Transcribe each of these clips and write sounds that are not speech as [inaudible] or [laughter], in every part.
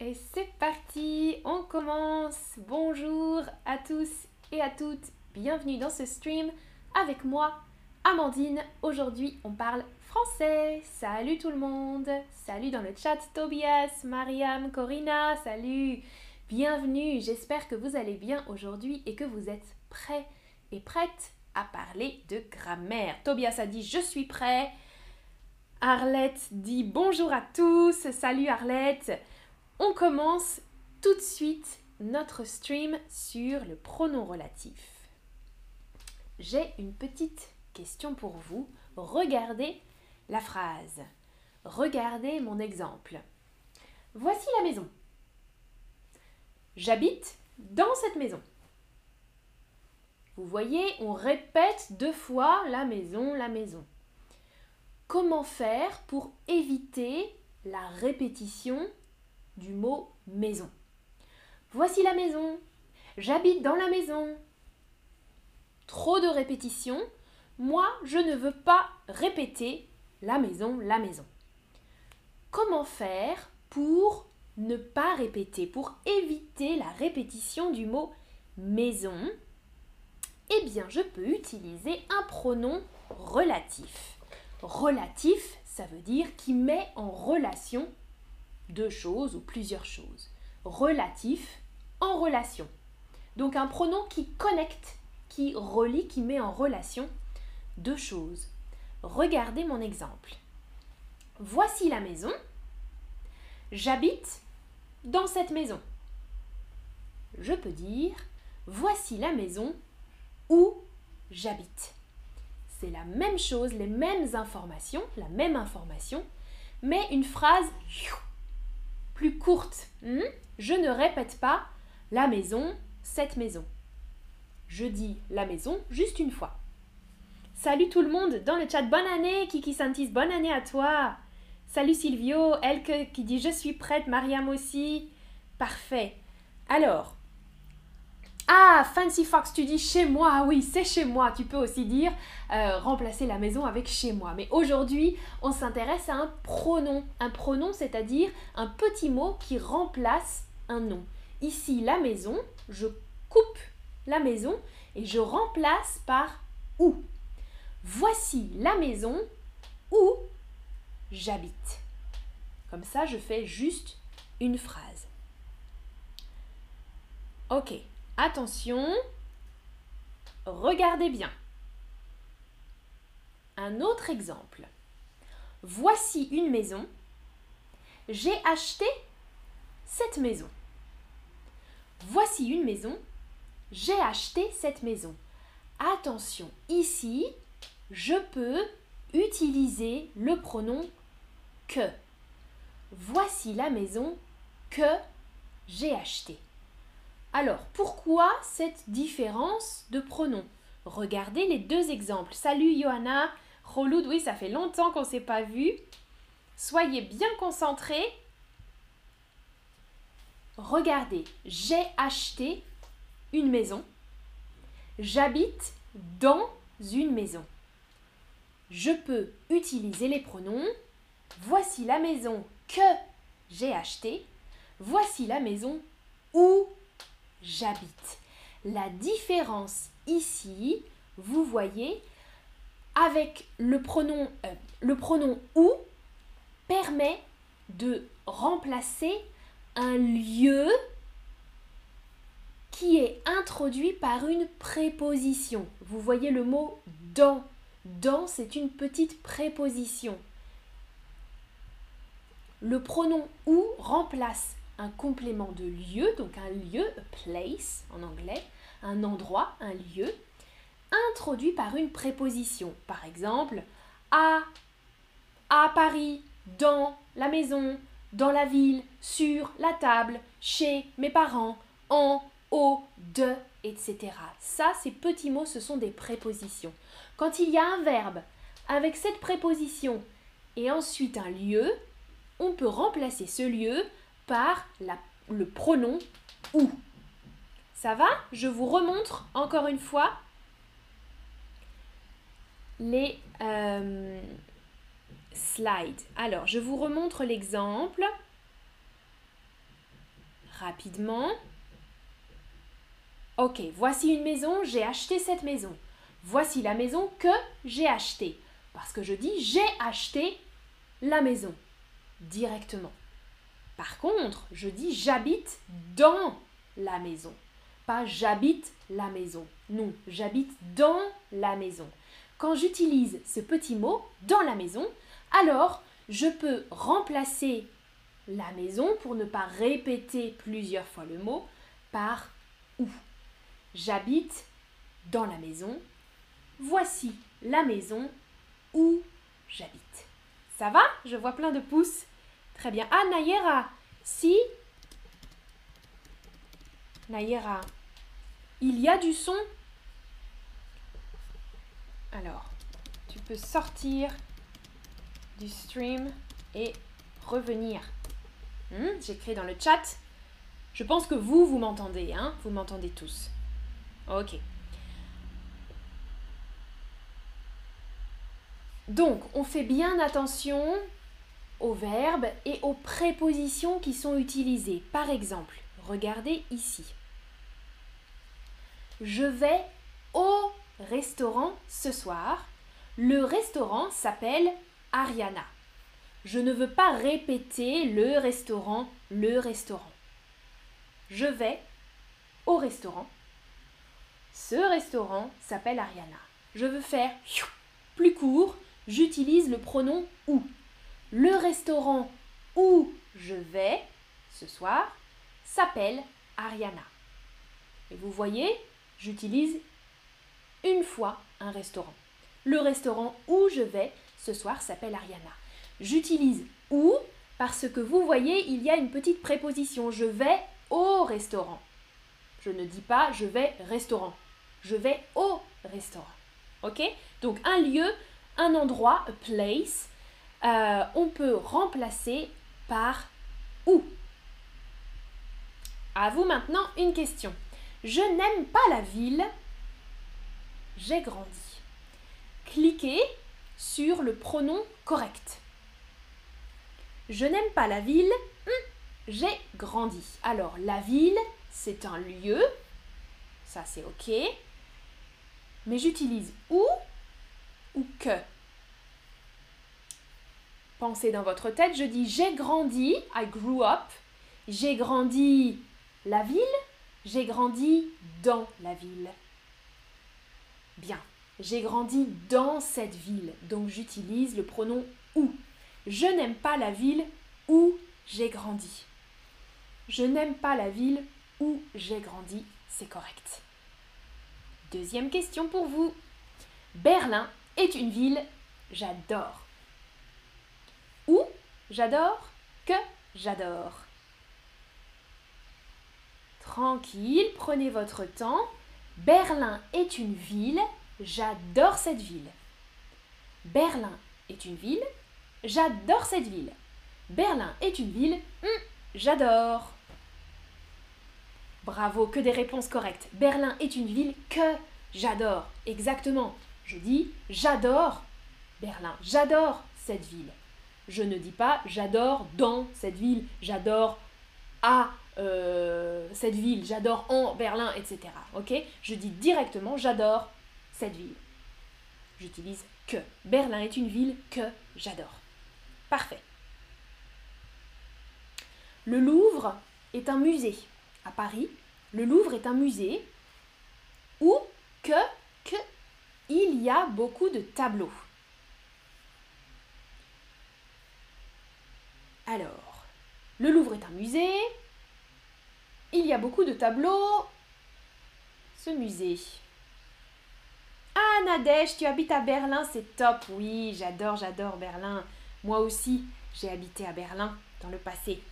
Et c'est parti, on commence. Bonjour à tous et à toutes, bienvenue dans ce stream avec moi, Amandine. Aujourd'hui, on parle français. Salut tout le monde. Salut dans le chat Tobias, Mariam, Corinna. Salut. Bienvenue. J'espère que vous allez bien aujourd'hui et que vous êtes prêts et prêtes à parler de grammaire. Tobias a dit je suis prêt. Arlette dit bonjour à tous. Salut Arlette. On commence tout de suite notre stream sur le pronom relatif. J'ai une petite question pour vous. Regardez la phrase. Regardez mon exemple. Voici la maison. J'habite dans cette maison. Vous voyez, on répète deux fois la maison, la maison. Comment faire pour éviter la répétition mot maison Voici la maison. J'habite dans la maison. Trop de répétitions. Moi, je ne veux pas répéter la maison, la maison. Comment faire pour ne pas répéter, pour éviter la répétition du mot maison? Eh bien, je peux utiliser un pronom relatif. Relatif, ça veut dire qui met en relation deux choses ou plusieurs choses. Relatif, en relation. Donc un pronom qui connecte, qui relie, qui met en relation deux choses. Regardez mon exemple. Voici la maison. J'habite dans cette maison. Je peux dire voici la maison où j'habite. C'est la même chose, les mêmes informations, la même information, mais une phrase plus courte. Hmm? Je ne répète pas la maison, cette maison. Je dis la maison juste une fois. Salut tout le monde dans le chat. Bonne année, Kiki Santis. Bonne année à toi. Salut Silvio. Elke qui dit je suis prête. Mariam aussi. Parfait. Alors. Ah, Fancy Fox, tu dis chez moi. Oui, c'est chez moi. Tu peux aussi dire euh, remplacer la maison avec chez moi. Mais aujourd'hui, on s'intéresse à un pronom. Un pronom, c'est-à-dire un petit mot qui remplace un nom. Ici, la maison, je coupe la maison et je remplace par où. Voici la maison où j'habite. Comme ça, je fais juste une phrase. Ok, attention, regardez bien. Un autre exemple. Voici une maison. J'ai acheté cette maison. Voici une maison. J'ai acheté cette maison. Attention, ici, je peux utiliser le pronom que. Voici la maison que j'ai achetée. Alors, pourquoi cette différence de pronom? Regardez les deux exemples. Salut Johanna, Roloud, oui, ça fait longtemps qu'on ne s'est pas vu. Soyez bien concentrés. Regardez, j'ai acheté une maison. J'habite dans une maison je peux utiliser les pronoms voici la maison que j'ai achetée, voici la maison où j'habite. La différence ici, vous voyez, avec le pronom, euh, le pronom où permet de remplacer un lieu qui est introduit par une préposition. Vous voyez le mot dans dans, c'est une petite préposition. Le pronom où remplace un complément de lieu, donc un lieu, place en anglais, un endroit, un lieu, introduit par une préposition. Par exemple, à, à Paris, dans la maison, dans la ville, sur la table, chez mes parents, en, au, de, etc. Ça, ces petits mots, ce sont des prépositions. Quand il y a un verbe avec cette préposition et ensuite un lieu, on peut remplacer ce lieu par le pronom ou. Ça va? Je vous remontre encore une fois les euh, slides. Alors, je vous remontre l'exemple. rapidement. Ok, voici une maison, j'ai acheté cette maison. Voici la maison que j'ai achetée. Parce que je dis j'ai acheté la maison directement. Par contre, je dis j'habite dans la maison. Pas j'habite la maison. Non, j'habite dans la maison. Quand j'utilise ce petit mot dans la maison, alors je peux remplacer la maison pour ne pas répéter plusieurs fois le mot par où. J'habite dans la maison. Voici la maison où j'habite. Ça va? Je vois plein de pouces. Très bien. Ah, Nayera, si. Nayera, il y a du son. Alors, tu peux sortir du stream et revenir. Hmm, j'écris dans le chat. Je pense que vous, vous m'entendez, hein Vous m'entendez tous. Ok. Donc, on fait bien attention aux verbes et aux prépositions qui sont utilisées. Par exemple, regardez ici. Je vais au restaurant ce soir. Le restaurant s'appelle Ariana. Je ne veux pas répéter le restaurant, le restaurant. Je vais au restaurant. Ce restaurant s'appelle Ariana. Je veux faire plus court, j'utilise le pronom où. Le restaurant où je vais ce soir s'appelle Ariana. Et vous voyez, j'utilise une fois un restaurant. Le restaurant où je vais ce soir s'appelle Ariana. J'utilise où parce que vous voyez, il y a une petite préposition. Je vais au restaurant. Je ne dis pas je vais restaurant. Je vais au restaurant. Ok? Donc un lieu, un endroit, a place, euh, on peut remplacer par où. À vous maintenant une question. Je n'aime pas la ville. J'ai grandi. Cliquez sur le pronom correct. Je n'aime pas la ville. Hmm, j'ai grandi. Alors, la ville, c'est un lieu. Ça, c'est OK. Mais j'utilise où ou que. Pensez dans votre tête, je dis j'ai grandi, I grew up. J'ai grandi la ville, j'ai grandi dans la ville. Bien, j'ai grandi dans cette ville, donc j'utilise le pronom où. Je n'aime pas la ville où j'ai grandi. Je n'aime pas la ville où j'ai grandi, c'est correct. Deuxième question pour vous. Berlin est une ville, j'adore. J'adore Que j'adore. Tranquille, prenez votre temps. Berlin est une ville, j'adore cette ville. Berlin est une ville, j'adore cette ville. Berlin est une ville, hmm, j'adore. Bravo, que des réponses correctes. Berlin est une ville que j'adore. Exactement. Je dis j'adore Berlin. J'adore cette ville. Je ne dis pas j'adore dans cette ville, j'adore à euh, cette ville, j'adore en Berlin, etc. Ok? Je dis directement j'adore cette ville. J'utilise que. Berlin est une ville que j'adore. Parfait. Le Louvre est un musée. À Paris, le Louvre est un musée où que, que il y a beaucoup de tableaux. Alors, le Louvre est un musée. Il y a beaucoup de tableaux. Ce musée. Ah, Nadège, tu habites à Berlin, c'est top. Oui, j'adore, j'adore Berlin. Moi aussi, j'ai habité à Berlin dans le passé.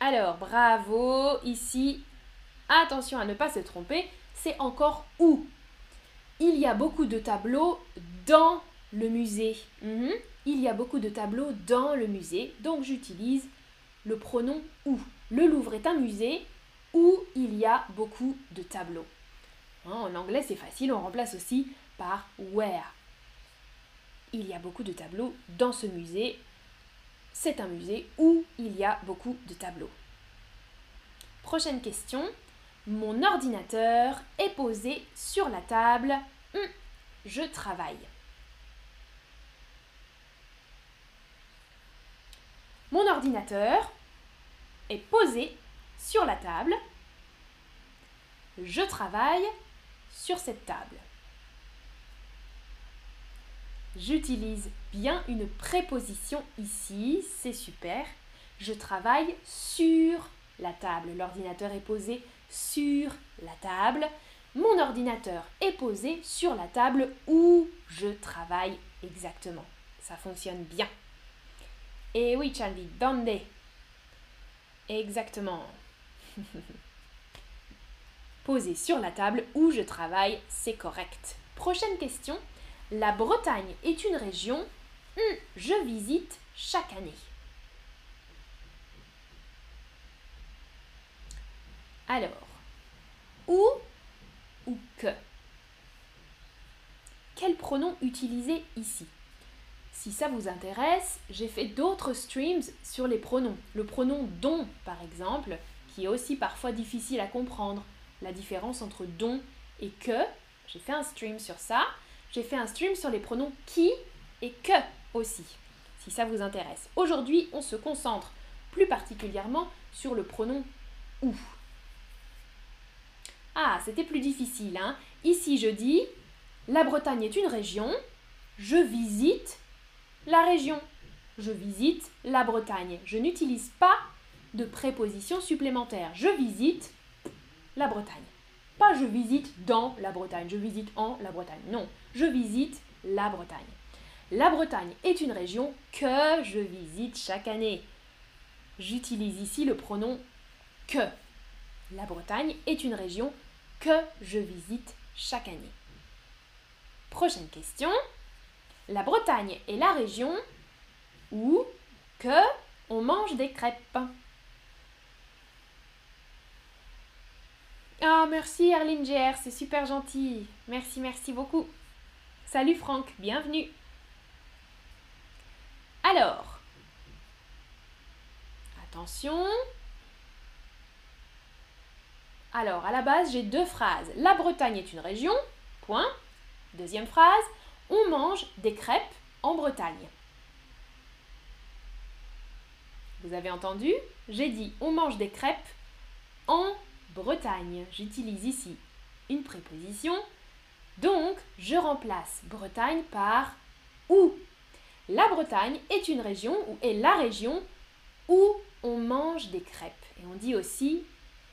Alors, bravo. Ici, attention à ne pas se tromper, c'est encore où? Il y a beaucoup de tableaux dans le musée. Mhm. Il y a beaucoup de tableaux dans le musée, donc j'utilise le pronom où. Le Louvre est un musée où il y a beaucoup de tableaux. Hein, en anglais, c'est facile, on remplace aussi par where. Il y a beaucoup de tableaux dans ce musée. c'est un musée où il y a beaucoup de tableaux. Prochaine question. Mon ordinateur est posé sur la table. Hum, je travaille. Mon ordinateur est posé sur la table. Je travaille sur cette table. J'utilise bien une préposition ici, c'est super. Je travaille sur la table. L'ordinateur est posé sur la table. Mon ordinateur est posé sur la table où je travaille exactement. Ça fonctionne bien. Et oui, Charlie, donde? Exactement. [laughs] Posé sur la table où je travaille, c'est correct. Prochaine question. La Bretagne est une région hmm, je visite chaque année. Alors, où ou que? Quel pronom utiliser ici? Si ça vous intéresse, j'ai fait d'autres streams sur les pronoms. Le pronom dont, par exemple, qui est aussi parfois difficile à comprendre. La différence entre don et que, j'ai fait un stream sur ça. J'ai fait un stream sur les pronoms qui et que aussi, si ça vous intéresse. Aujourd'hui, on se concentre plus particulièrement sur le pronom où. Ah, c'était plus difficile. Hein Ici, je dis, la Bretagne est une région, je visite la région. Je visite la Bretagne. Je n'utilise pas de préposition supplémentaire. Je visite la Bretagne. Pas je visite dans la Bretagne, je visite en la Bretagne. Non, je visite la Bretagne. La Bretagne est une région que je visite chaque année. J'utilise ici le pronom que. La Bretagne est une région que je visite chaque année. Prochaine question. La Bretagne est la région où que on mange des crêpes. Ah, merci Arline GR, c'est super gentil. Merci, merci beaucoup. Salut Franck, bienvenue. Alors, attention, alors, à la base, j'ai deux phrases. La Bretagne est une région, point. Deuxième phrase, on mange des crêpes en Bretagne. Vous avez entendu? J'ai dit on mange des crêpes en Bretagne. J'utilise ici une préposition. Donc, je remplace Bretagne par où. La Bretagne est une région ou est la région où on mange des crêpes. Et on dit aussi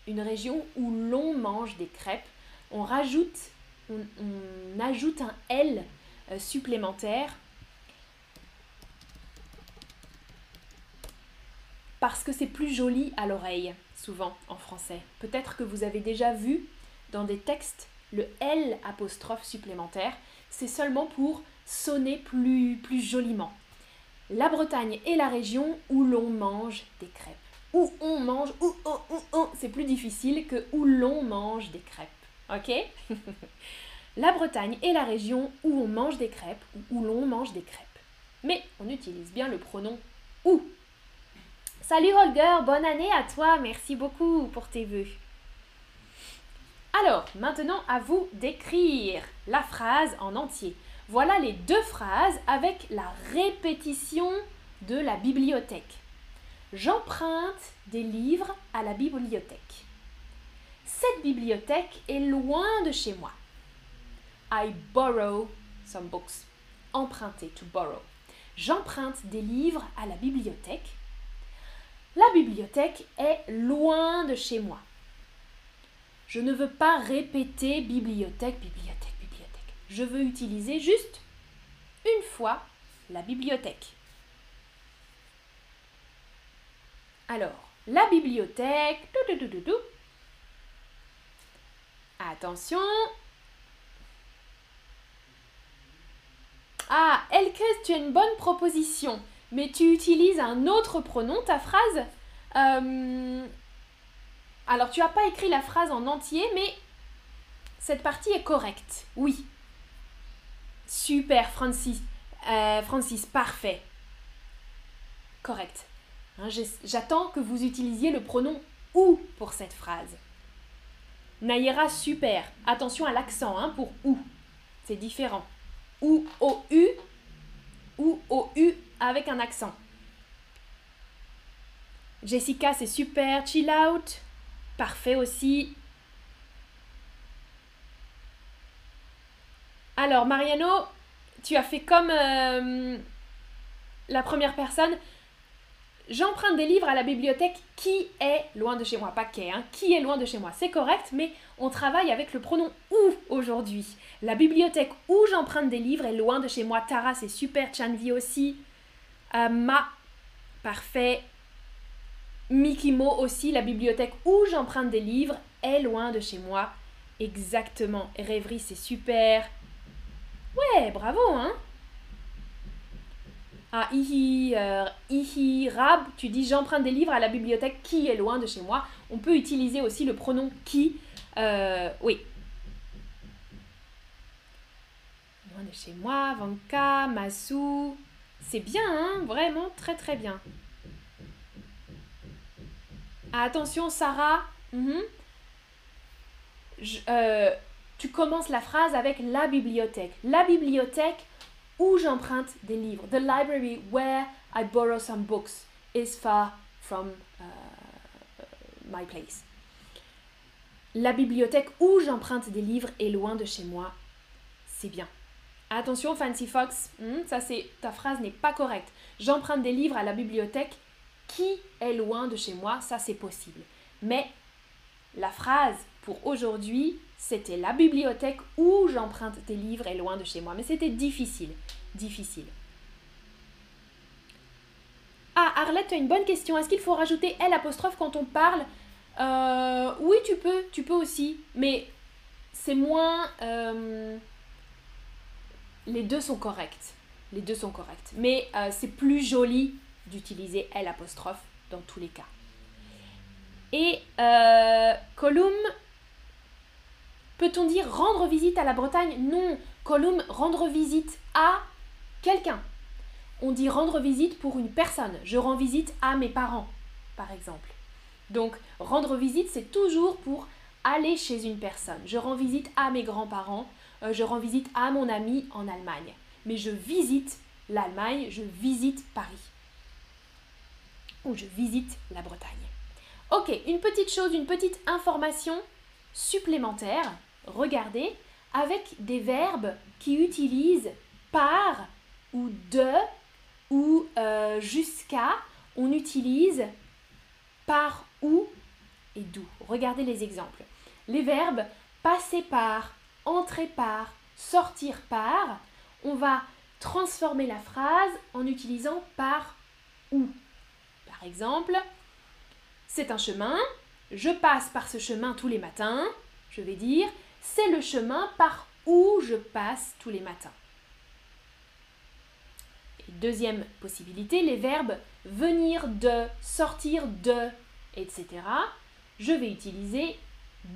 une région où l'on mange des crêpes. On rajoute, on, ajoute un L euh, supplémentaire parce que c'est plus joli à l'oreille, souvent en français. Peut-être que vous avez déjà vu dans des textes le L apostrophe supplémentaire. C'est seulement pour sonner plus, plus joliment. La Bretagne est la région où l'on mange des crêpes où on mange, où, c'est plus difficile que où l'on mange des crêpes. Ok? [laughs] La Bretagne est la région où on mange des crêpes ou où l'on mange des crêpes. Mais on utilise bien le pronom où. Salut Holger, bonne année à toi, merci beaucoup pour tes vœux. Alors, maintenant à vous d'écrire la phrase en entier. Voilà les deux phrases avec la répétition de la bibliothèque. J'emprunte des livres à la bibliothèque. Cette bibliothèque est loin de chez moi. I borrow some books. Emprunter, to borrow. J'emprunte des livres à la bibliothèque. La bibliothèque est loin de chez moi. Je ne veux pas répéter bibliothèque, bibliothèque, bibliothèque. Je veux utiliser juste une fois la bibliothèque. Alors, la bibliothèque. Attention. Ah, Elke, tu as une bonne proposition, mais tu utilises un autre pronom, ta phrase. Euh, alors, tu n'as pas écrit la phrase en entier, mais cette partie est correcte. Oui. Super, Francis. Euh, Francis, parfait. correct. Hein, j'attends que vous utilisiez le pronom ou pour cette phrase. Nayera, super. Attention à l'accent hein, pour ou. C'est différent. Ou au U ou au U avec un accent. Jessica, c'est super. Chill out. Parfait aussi. Alors, Mariano, tu as fait comme euh, la première personne. J'emprunte des livres à la bibliothèque qui est loin de chez moi. Pas qui, hein, qui est loin de chez moi. C'est correct, mais on travaille avec le pronom où aujourd'hui. La bibliothèque où j'emprunte des livres est loin de chez moi. Tara, c'est super. Chanvi aussi. Euh, ma, parfait. Mikimo aussi, la bibliothèque où j'emprunte des livres est loin de chez moi. Exactement. Rêverie, c'est super. Ouais, bravo, hein ah, Ihi, euh, Ihi, Rab, tu dis j'emprunte des livres à la bibliothèque qui est loin de chez moi. On peut utiliser aussi le pronom qui. Euh, oui. Loin de chez moi, Vanka, Masu. C'est bien, hein Vraiment très très bien. Ah, attention, Sarah. Mhm. Euh, tu commences la phrase avec la bibliothèque. La bibliothèque où j'emprunte des livres. The library where I borrow some books is far from uh, my place. La bibliothèque où j'emprunte des livres est loin de chez moi. C'est bien. Attention, Fancy Fox, hmm, ça c'est ta phrase n'est pas correcte. J'emprunte des livres à la bibliothèque qui est loin de chez moi, ça c'est possible. Mais la phrase pour aujourd'hui, c'était la bibliothèque où j'emprunte des livres est loin de chez moi. Mais c'était difficile, difficile. Ah, Arlette, tu as une bonne question. Est-ce qu'il faut rajouter L apostrophe quand on parle? Euh, Oui, tu peux, tu peux aussi. Mais c'est moins... Euh, les deux sont corrects. Les deux sont corrects. Mais euh, c'est plus joli d'utiliser L apostrophe dans tous les cas. Et Column, Peut-on dire rendre visite à la Bretagne? Non. Column, rendre visite à quelqu'un. On dit rendre visite pour une personne. Je rends visite à mes parents, par exemple. Donc, rendre visite, c'est toujours pour aller chez une personne. Je rends visite à mes grands-parents, euh, je rends visite à mon ami en Allemagne. Mais je visite l'Allemagne, je visite Paris. Ou je visite la Bretagne. Ok, une petite chose, une petite information supplémentaire regardez, avec des verbes qui utilisent par ou de ou euh, jusqu'à, on utilise par ou et d'où. Regardez les exemples. Les verbes passer par, entrer par, sortir par, on va transformer la phrase en utilisant par ou. Par exemple, c'est un chemin, je passe par ce chemin tous les matins, je vais dire c'est le chemin par où je passe tous les matins. Deuxième possibilité, les verbes venir de, sortir de, etc. Je vais utiliser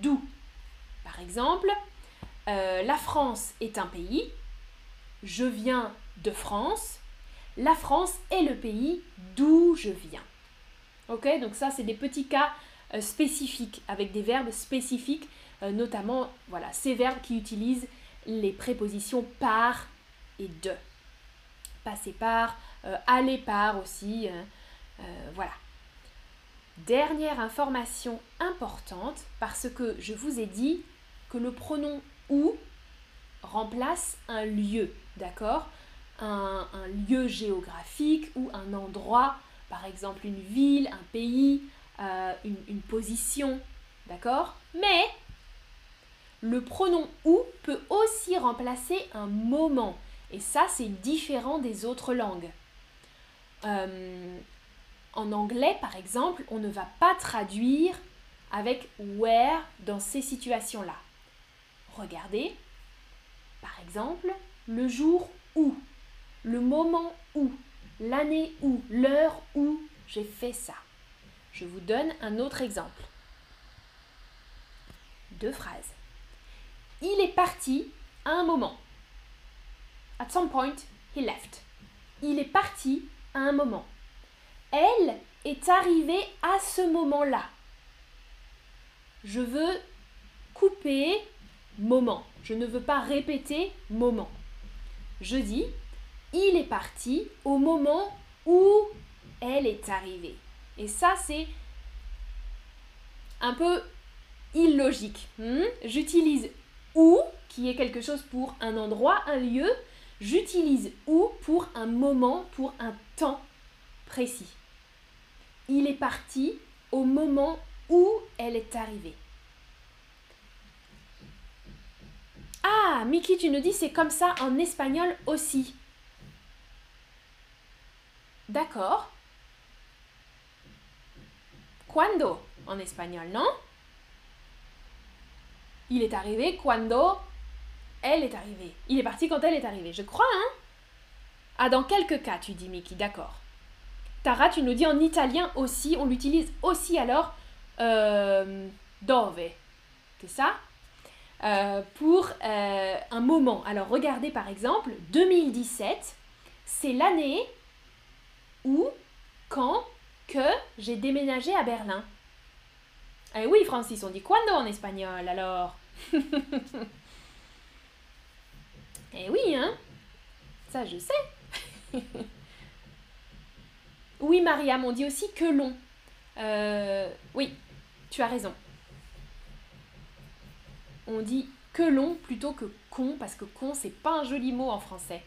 d'où. Par exemple, euh, la France est un pays. Je viens de France. La France est le pays d'où je viens. Ok, donc ça, c'est des petits cas euh, spécifiques, avec des verbes spécifiques euh, notamment voilà, ces verbes qui utilisent les prépositions par et de. Par, euh, aller par aussi. Euh, voilà. Dernière information importante, parce que je vous ai dit que le pronom ou remplace un lieu, d'accord? Un, lieu géographique ou un endroit, par exemple une ville, un pays, une position, d'accord? Mais le pronom ou peut aussi remplacer un moment. Et ça, c'est différent des autres langues. Euh, en anglais, par exemple, on ne va pas traduire avec where dans ces situations-là. Regardez, par exemple, le jour où, le moment où, l'année où, l'heure où j'ai fait ça. Je vous donne un autre exemple. Deux phrases. Il est parti à un moment. At some point, he left. Il est parti à un moment. Elle est arrivée à ce moment-là. Je veux couper moment. Je ne veux pas répéter moment. Je dis, il est parti au moment où elle est arrivée. Et ça, c'est un peu illogique. Hmm? J'utilise où, qui est quelque chose pour un endroit, un lieu. J'utilise où pour un moment, pour un temps précis. Il est parti au moment où elle est arrivée. Ah, Mickey, tu nous dis c'est comme ça en espagnol aussi. D'accord. Cuando en espagnol, non? Il est arrivé cuando elle est arrivée. Il est parti quand elle est arrivée, je crois, hein Ah, dans quelques cas, tu dis Mickey, d'accord. Tara, tu nous dis en italien aussi, on l'utilise aussi alors euh, dove. C'est ça? Euh, Pour euh, un moment. Alors regardez par exemple, 2017, c'est l'année où, quand, que j'ai déménagé à Berlin. Eh oui, Francis, on dit quando en espagnol alors [laughs] Eh oui, hein Ça, je sais. [laughs] oui, Mariam, on dit aussi que long. Euh, oui, tu as raison. On dit que long plutôt que con, parce que con, c'est pas un joli mot en français.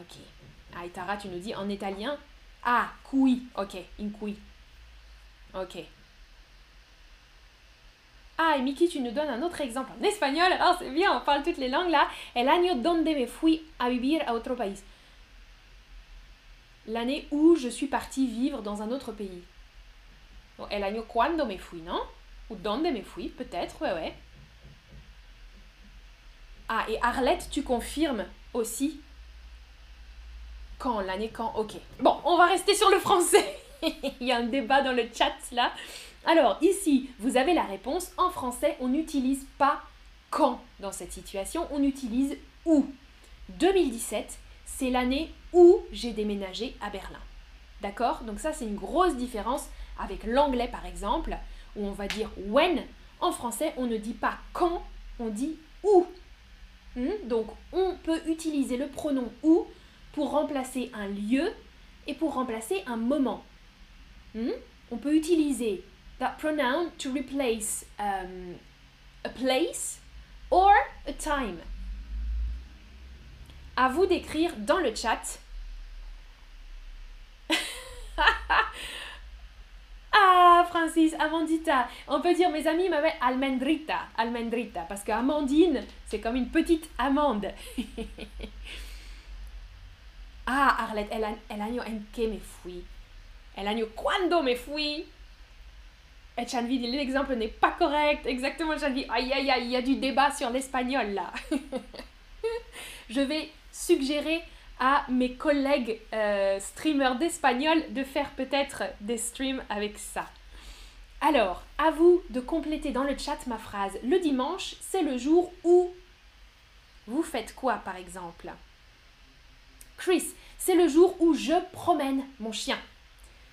Ok. Ah, Tara, tu nous dis en italien. Ah, cui. Ok, in cui. Ok. Ah, et Miki, tu nous donnes un autre exemple en espagnol. Alors, c'est bien, on parle toutes les langues là. El año donde me fui a vivir a otro país. L'année où je suis partie vivre dans un autre pays. Bon, el año cuando me fui, non? Ou donde me fui, peut-être, ouais, ouais. Ah, et Arlette, tu confirmes aussi? Quand L'année quand? Ok. Bon, on va rester sur le français. [laughs] Il y a un débat dans le chat là. Alors ici, vous avez la réponse. En français, on n'utilise pas quand dans cette situation, on utilise où. 2017, c'est l'année où j'ai déménagé à Berlin. D'accord? Donc ça, c'est une grosse différence avec l'anglais par exemple, où on va dire when. En français, on ne dit pas quand, on dit où. Hmm? Donc on peut utiliser le pronom où pour remplacer un lieu et pour remplacer un moment. Hmm? On peut utiliser that pronoun to replace um, a place or a time. À vous d'écrire dans le chat. [laughs] ah, Francis, Amandita. On peut dire, mes amis m'appellent Almendrita. Almendrita. Parce que Amandine, c'est comme une petite amande. [laughs] ah, Arlette, el, el año en que me fui. El año cuando me fui. Et Chanvi dit l'exemple n'est pas correct. Exactement, Chanvi. Aïe, aïe, aïe, il y a du débat sur l'espagnol là. [laughs] Je vais suggérer à mes collègues euh, streamers d'espagnol de faire peut-être des streams avec ça. Alors, à vous de compléter dans le chat ma phrase. Le dimanche, c'est le jour où vous faites quoi par exemple? Chris, c'est le jour où je promène mon chien.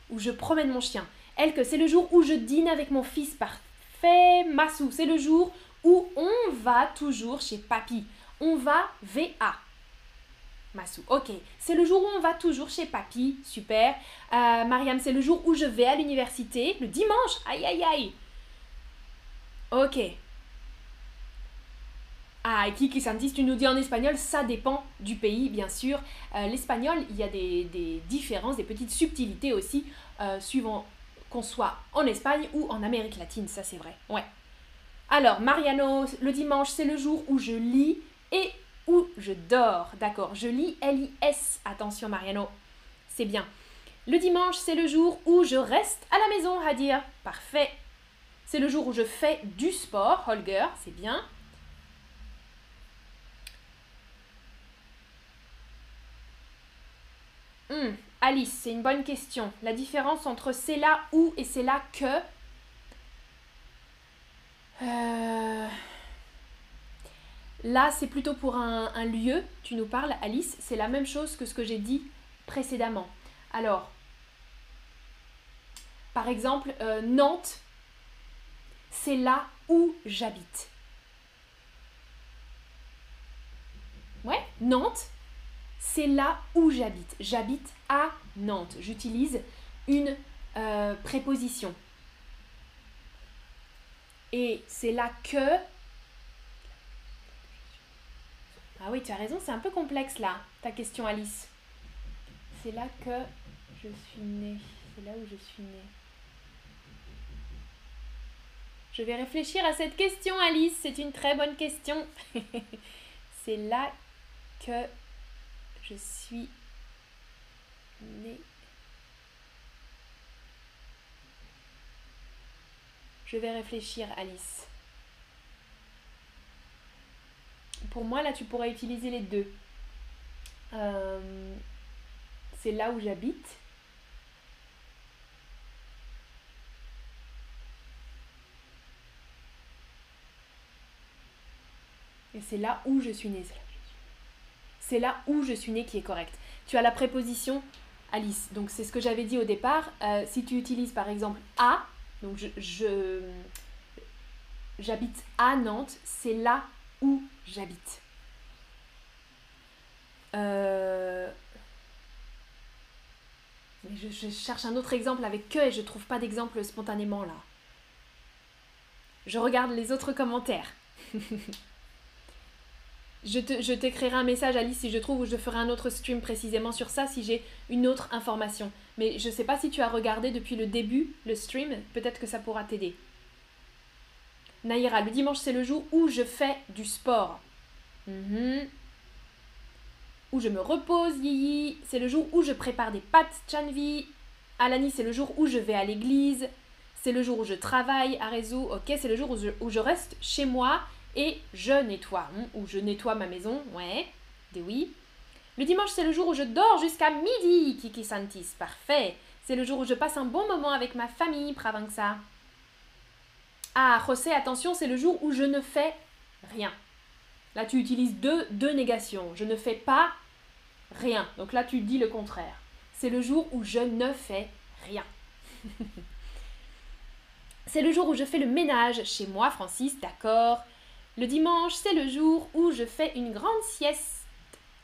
Où je promène mon chien. Elle c'est le jour où je dîne avec mon fils parfait. Massou, c'est le jour où on va toujours chez papy. On va VA. Massou, ok. C'est le jour où on va toujours chez papy. Super. Euh, Mariam, c'est le jour où je vais à l'université. Le dimanche. Aïe, aïe, aïe. Ok. Ah, Kiki Santis, tu nous dis en espagnol, ça dépend du pays, bien sûr. Euh, l'espagnol, il y a des, différences, des petites subtilités aussi, euh, suivant qu'on soit en Espagne ou en Amérique latine, ça c'est vrai. Ouais. Alors, Mariano, le dimanche, c'est le jour où je lis et où je dors. D'accord, je lis L-I-S. Attention, Mariano, c'est bien. Le dimanche, c'est le jour où je reste à la maison, Hadir. Parfait. C'est le jour où je fais du sport, Holger, c'est bien. Hmm. Alice, c'est une bonne question. La différence entre c'est là où et c'est là que. Euh, là, c'est plutôt pour un, lieu. Tu nous parles, Alice. C'est la même chose que ce que j'ai dit précédemment. Alors, par exemple, euh, Nantes, c'est là où j'habite. Ouais, Nantes, c'est là où j'habite. J'habite à Nantes. J'utilise une euh, préposition. Et c'est là que... Ah oui, tu as raison, c'est un peu complexe là, ta question Alice. C'est là que je suis née. C'est là où je suis née. Je vais réfléchir à cette question, Alice. C'est une très bonne question. [laughs] c'est là que je suis née. Je vais réfléchir, Alice. Pour moi, là, tu pourrais utiliser les deux. Euh, c'est là où j'habite. Et c'est là où je suis née. C'est là où je suis née qui est correct. Tu as la préposition Alice. Donc c'est ce que j'avais dit au départ. Euh, si tu utilises par exemple à, donc je, j'habite à Nantes, c'est là où j'habite. Euh, je, cherche un autre exemple avec que et je trouve pas d'exemple spontanément là. Je regarde les autres commentaires. [laughs] Je t'écrirai un message, Alice, si je trouve, ou je ferai un autre stream précisément sur ça, si j'ai une autre information. Mais je ne sais pas si tu as regardé depuis le début le stream, peut-être que ça pourra t'aider. Naïra, le dimanche, c'est le jour où je fais du sport. Mhm. Où je me repose, Yii. C'est le jour où je prépare des pâtes, Chanvi. Alani, c'est le jour où je vais à l'église. C'est le jour où je travaille, Arezu. Ok, c'est le jour où où je reste chez moi et je nettoie, hein, ou je nettoie ma maison, ouais, des oui. Le dimanche, c'est le jour où je dors jusqu'à midi, Kiki Santis, parfait. C'est le jour où je passe un bon moment avec ma famille, Pravanxa. Ah, José, attention, c'est le jour où je ne fais rien. Là, tu utilises deux, deux négations. Je ne fais pas rien. Donc là, tu dis le contraire. C'est le jour où je ne fais rien. [laughs] c'est le jour où je fais le ménage chez moi, Francis, d'accord. Le dimanche, c'est le jour où je fais une grande sieste.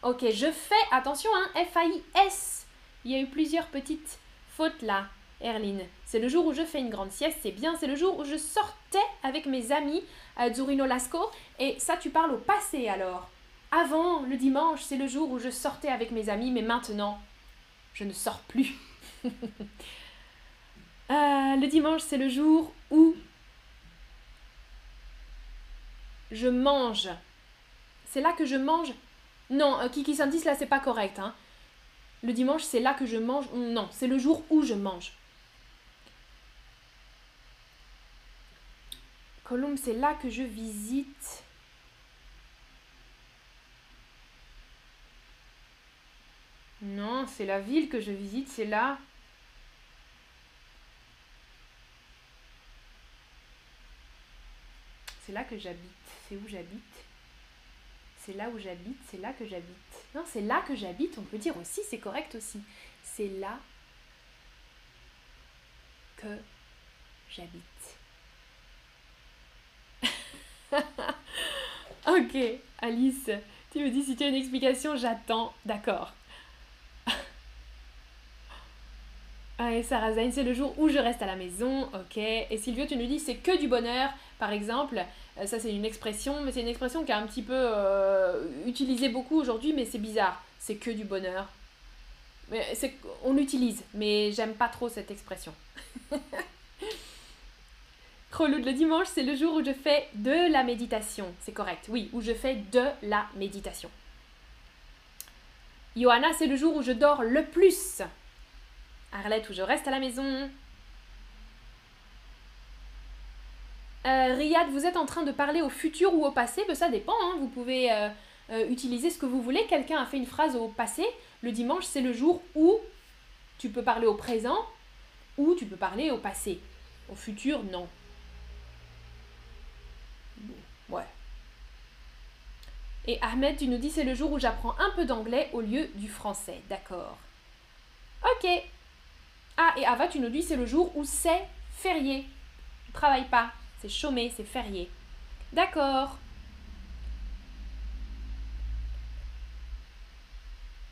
Ok, je fais, attention, hein, F-A-I-S. Il y a eu plusieurs petites fautes là, Erline. C'est le jour où je fais une grande sieste, c'est bien. C'est le jour où je sortais avec mes amis à Zurino Lasco. Et ça, tu parles au passé alors. Avant, le dimanche, c'est le jour où je sortais avec mes amis, mais maintenant, je ne sors plus. [laughs] Euh, le dimanche, c'est le jour où je mange. C'est là que je mange? Non, euh, Kiki Santis, là, c'est pas correct. Hein. Le dimanche, c'est là que je mange? Non, c'est le jour où je mange. Colombe, c'est là que je visite. Non, c'est la ville que je visite, c'est là. C'est là que j'habite c'est où j'habite. C'est là où j'habite, c'est là que j'habite. Non, c'est là que j'habite, on peut dire aussi, c'est correct aussi. C'est là que j'habite. [laughs] ok, Alice, tu me dis si tu as une explication, j'attends, d'accord. [laughs] Ah, et Sarah Zain, c'est le jour où je reste à la maison, ok. Et Sylvio, tu nous dis c'est que du bonheur, par exemple. Euh, ça, c'est une expression, mais c'est une expression qui est un petit peu euh, utilisée beaucoup aujourd'hui, mais c'est bizarre. C'est que du bonheur. Mais on l'utilise, mais j'aime pas trop cette expression. [laughs] Creloud, le dimanche, c'est le jour où je fais de la méditation. C'est correct, oui, où je fais de la méditation. Johanna, c'est le jour où je dors le plus. Arlette, où je reste à la maison. Euh, Riyad, vous êtes en train de parler au futur ou au passé ben, Ça dépend, hein. vous pouvez euh, euh, utiliser ce que vous voulez. Quelqu'un a fait une phrase au passé. Le dimanche, c'est le jour où tu peux parler au présent ou tu peux parler au passé. Au futur, non. ouais. Et Ahmed, tu nous dis c'est le jour où j'apprends un peu d'anglais au lieu du français. D'accord. Ok. Ah, et Ava, tu nous dis c'est le jour où c'est férié. ne travaille pas. C'est chômé, c'est férié. D'accord.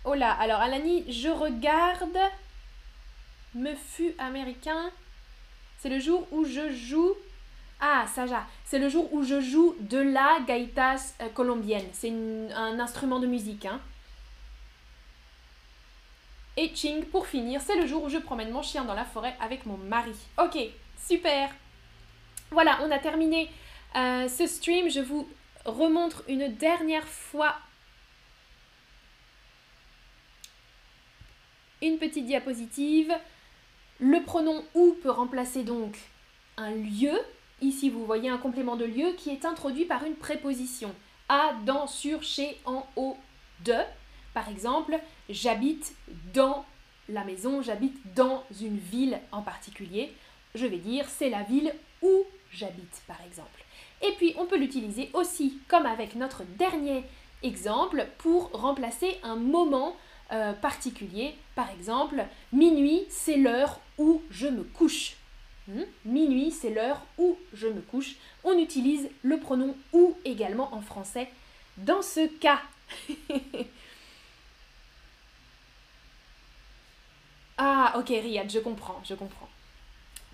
Oh là, alors Alani, je regarde. Me fut américain. C'est le jour où je joue. Ah, Saja, c'est le jour où je joue de la gaitas euh, colombienne. C'est un instrument de musique. Hein. Et Ching, pour finir, c'est le jour où je promène mon chien dans la forêt avec mon mari. Ok, super. Voilà, on a terminé euh, ce stream. Je vous remontre une dernière fois une petite diapositive. Le pronom ou peut remplacer donc un lieu. Ici, vous voyez un complément de lieu qui est introduit par une préposition. À, dans, sur, chez, en, au, de. Par exemple, j'habite dans la maison, j'habite dans une ville en particulier. Je vais dire c'est la ville où j'habite, par exemple. Et puis, on peut l'utiliser aussi, comme avec notre dernier exemple, pour remplacer un moment euh, particulier. Par exemple, minuit, c'est l'heure où je me couche. Hmm? Minuit, c'est l'heure où je me couche. On utilise le pronom ou également en français dans ce cas. [laughs] ah, ok, Riyad, je comprends, je comprends.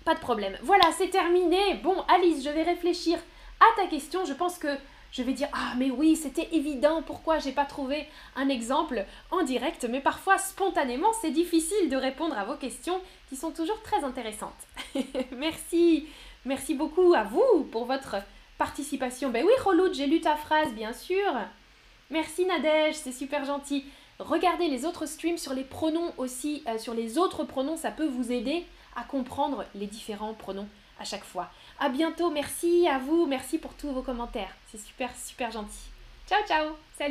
Pas de problème. Voilà, c'est terminé. Bon, Alice, je vais réfléchir à ta question. Je pense que je vais dire ah mais oui c'était évident pourquoi j'ai pas trouvé un exemple en direct? Mais parfois spontanément c'est difficile de répondre à vos questions qui sont toujours très intéressantes. [laughs] merci, merci beaucoup à vous pour votre participation. Ben oui Roloud, j'ai lu ta phrase bien sûr. Merci Nadège, c'est super gentil. Regardez les autres streams sur les pronoms aussi, euh, sur les autres pronoms, ça peut vous aider à comprendre les différents pronoms à chaque fois. À bientôt, merci à vous, merci pour tous vos commentaires. C'est super, super gentil. Ciao, ciao, salut